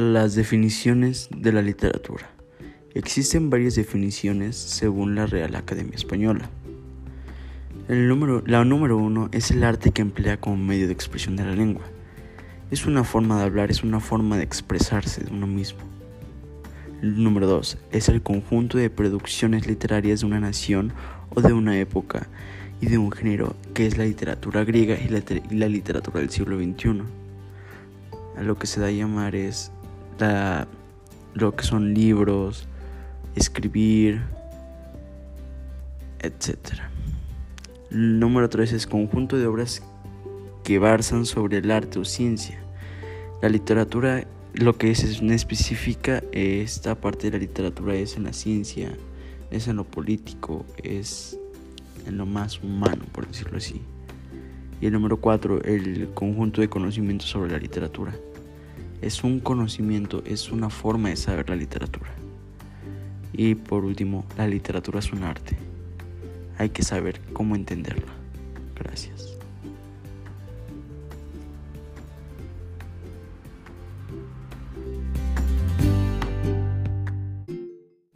Las definiciones de la literatura. Existen varias definiciones según la Real Academia Española. El número, la número uno es el arte que emplea como medio de expresión de la lengua. Es una forma de hablar, es una forma de expresarse de uno mismo. El número dos es el conjunto de producciones literarias de una nación o de una época y de un género que es la literatura griega y la, y la literatura del siglo XXI. A lo que se da a llamar es lo que son libros, escribir, etc. Número 3 es conjunto de obras que versan sobre el arte o ciencia. La literatura, lo que es, es específica, esta parte de la literatura es en la ciencia, es en lo político, es en lo más humano, por decirlo así. Y el número 4, el conjunto de conocimientos sobre la literatura es un conocimiento, es una forma de saber la literatura. Y por último, la literatura es un arte. Hay que saber cómo entenderla. Gracias.